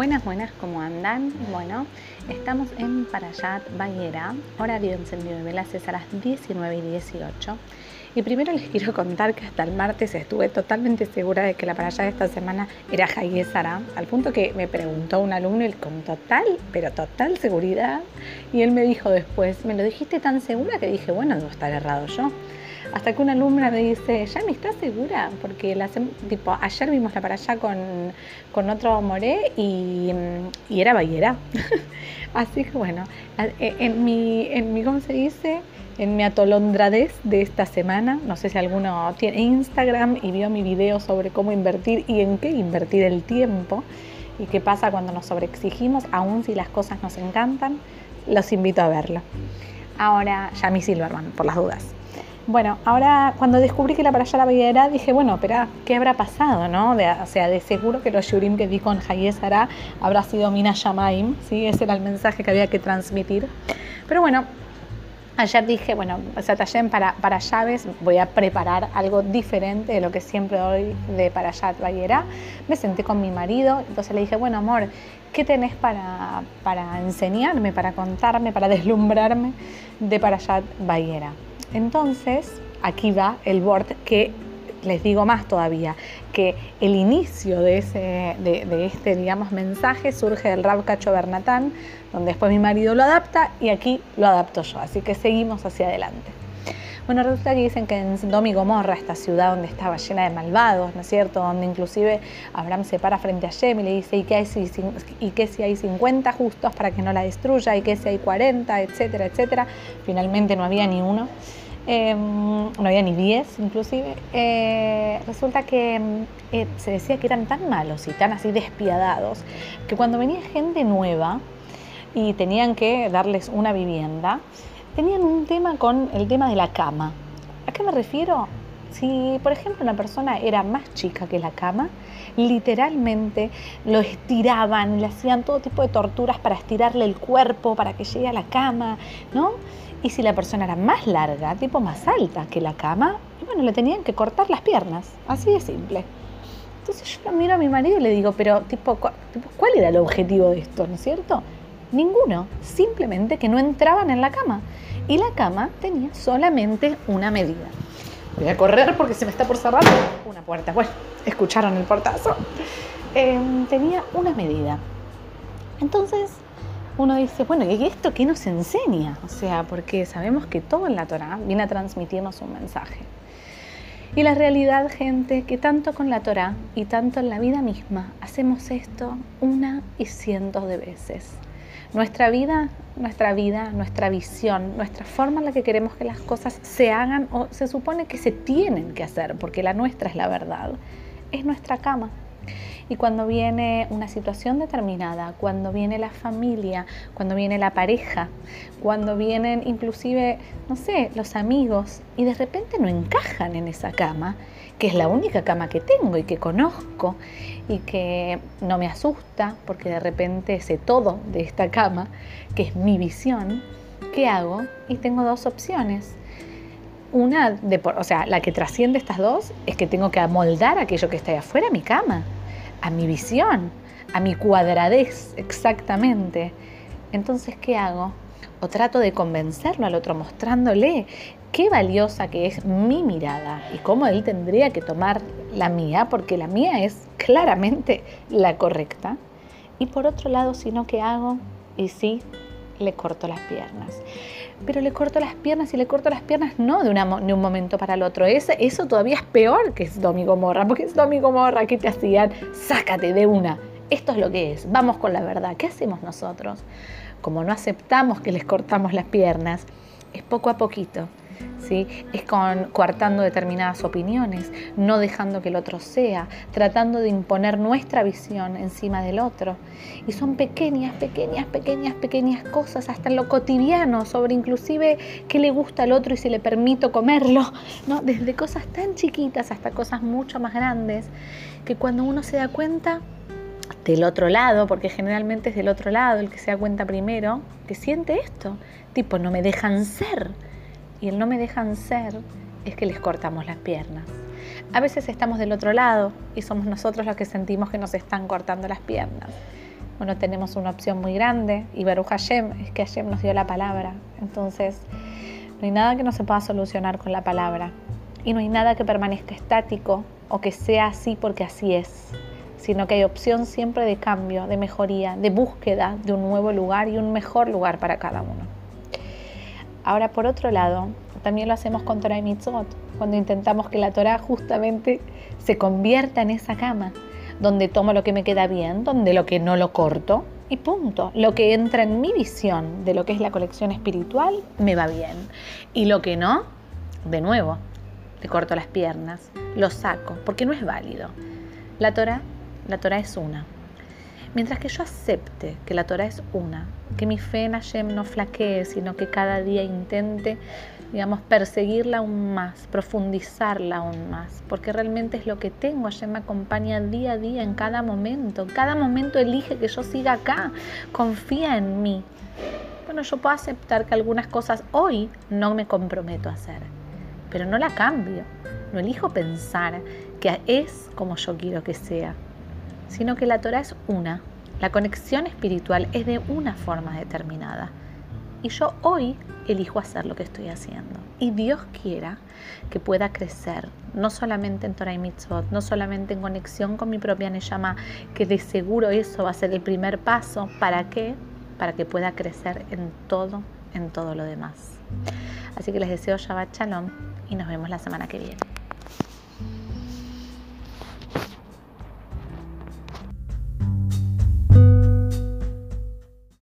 Buenas, buenas, ¿cómo andan? Bueno, estamos en Parayat Bayera, horario encendido de velas es a las 19 y 18. Y primero les quiero contar que hasta el martes estuve totalmente segura de que la Parayat de esta semana era Hayesara, al punto que me preguntó un alumno y con total, pero total seguridad, y él me dijo después, ¿me lo dijiste tan segura que dije, bueno, debo estar errado yo? Hasta que una alumna me dice, ¿ya estás segura? Porque la, tipo, ayer vimos la para allá con, otro moré y, era Bayera. Así que bueno, e, en mi, en mi, ¿cómo se dice? En mi atolondradez de esta semana, no sé si alguno tiene Instagram y vio mi video sobre cómo invertir y en qué invertir el tiempo y qué pasa cuando nos sobreexigimos, aun si las cosas nos encantan, los invito a verlo. Ahora, ya mi Silverman, por las dudas. Bueno, ahora cuando descubrí que la para allá la veía dije, bueno, pero ¿qué habrá pasado? No? o sea, de seguro que los shurim que di con Hayesara habrá sido Mina Shamaim, ¿sí? ese era el mensaje que había que transmitir. Pero bueno, ayer dije, bueno, Satayem para, para llaves voy a preparar algo diferente de lo que siempre doy de para allá. Me senté con mi marido, entonces le dije, bueno, amor, ¿qué tenés para, para enseñarme, para contarme, para deslumbrarme de para allá? Entonces, aquí va el board que les digo más todavía, que el inicio de, ese, de, este, digamos, mensaje surge del Rab Cacho Bernatán, donde después mi marido lo adapta y aquí lo adapto yo. Así que seguimos hacia adelante. Bueno, resulta que dicen que en Sodoma y Gomorra, esta ciudad donde estaba llena de malvados, ¿no es cierto? Donde inclusive Abraham se para frente a Shem y le dice, ¿y qué, si, ¿y qué si hay 50 justos para que no la destruya? ¿Y qué si hay 40? Etcétera, etcétera. Finalmente no había ni uno. Em, no había ni 10 inclusive, eh, resulta que em, eh, se decía que eran tan malos y tan así despiadados que cuando venía gente nueva y tenían que darles una vivienda, tenían un tema con el tema de la cama. ¿A qué me refiero? Si, por ejemplo, una persona era más chica que la cama, literalmente lo estiraban, le hacían todo tipo de torturas para estirarle el cuerpo, para que llegue a la cama, ¿no? Y si la persona era más larga, tipo más alta que la cama, bueno, le tenían que cortar las piernas, así de simple. Entonces yo lo miro a mi marido y le digo, pero tipo, ¿cuál era el objetivo de esto, no es cierto? Ninguno, simplemente que no entraban en la cama. Y la cama tenía solamente una medida. Voy a correr porque se me está por cerrar una puerta. Bueno, escucharon el portazo. Em, tenía una medida. Entonces uno dice, bueno, ¿y esto qué nos enseña? O sea, porque sabemos que todo en la Torah viene a transmitirnos un mensaje. Y la realidad, gente, que tanto con la Torah y tanto en la vida misma hacemos esto una y cientos de veces. Nuestra vida, nuestra vida, nuestra visión, nuestra forma en la que queremos que las cosas se hagan o se supone que se tienen que hacer, porque la nuestra es la verdad, es nuestra cama. Y cuando viene una situación determinada, cuando viene la familia, cuando viene la pareja, cuando vienen inclusive, no sé, los amigos, y de repente no encajan en esa cama, que es la única cama que tengo y que conozco y que no me asusta porque de repente sé todo de esta cama, que es mi visión, ¿qué hago? Y tengo dos opciones. Una, de, o sea, la que trasciende estas dos es que tengo que amoldar aquello que está ahí afuera, mi cama a mi visión, a mi cuadradez exactamente. Entonces, ¿qué hago? O trato de convencerlo al otro mostrándole qué valiosa que es mi mirada y cómo él tendría que tomar la mía, porque la mía es claramente la correcta. Y por otro lado, si no, ¿qué hago? Y sí, le corto las piernas. Pero le corto las piernas y le corto las piernas no de, un momento para el otro. Eso, eso todavía es peor que es Domingo Morra, porque es Domingo Morra que te hacían, sácate de una. Esto es lo que es, vamos con la verdad. ¿Qué hacemos nosotros? Como no aceptamos que les cortamos las piernas, es poco a poquito. Es con, coartando determinadas opiniones, no dejando que el otro sea, tratando de imponer nuestra visión encima del otro. Y son pequeñas, pequeñas, pequeñas, pequeñas cosas, hasta en lo cotidiano, sobre inclusive qué le gusta al otro y si le permito comerlo, ¿no? Desde cosas tan chiquitas hasta cosas mucho más grandes, que cuando uno se da cuenta, del otro lado, porque generalmente es del otro lado el que se da cuenta primero, que siente esto, tipo, no me dejan ser y el no me dejan ser es que les cortamos las piernas. A veces estamos del otro lado y somos nosotros los que sentimos que nos están cortando las piernas. o no tenemos una opción muy grande. Y Baruch Hashem es que Hashem nos dio la palabra. Entonces, no hay nada que no se pueda solucionar con la palabra. Y no hay nada que permanezca estático o que sea así porque así es, sino que hay opción siempre de cambio, de mejoría, de búsqueda de un nuevo lugar y un mejor lugar para cada uno. Ahora, por otro lado, también lo hacemos con Torah y Mitzvot, cuando intentamos que la Torah justamente se convierta en esa cama, donde tomo lo que me queda bien, donde lo que no lo corto, y punto. Lo que entra en mi visión de lo que es la colección espiritual me va bien. Y lo que no, de nuevo, le corto las piernas, lo saco, porque no es válido. La Torah, la Torah es una. Mientras que yo acepte que la Torah es una, que mi fe en Hashem no flaquee, sino que cada día intente, digamos, perseguirla aún más, profundizarla aún más, porque realmente es lo que tengo. Hashem me acompaña día a día en cada momento. cada momento elige que yo siga acá, confía en mí. Bueno, yo puedo aceptar que algunas cosas hoy no me comprometo a hacer, pero no la cambio. No elijo pensar que es como yo quiero que sea, sino que la Torah es una la conexión espiritual es de una forma determinada. Y yo hoy elijo hacer lo que estoy haciendo. Y Dios quiera que pueda crecer, no solamente en Torah y Mitzvot, no solamente en conexión con mi propia Neyama, que de seguro eso va a ser el primer paso. ¿Para qué? Para que pueda crecer en todo, en todo lo demás. Así que les deseo Shabbat Shalom y nos vemos la semana que viene.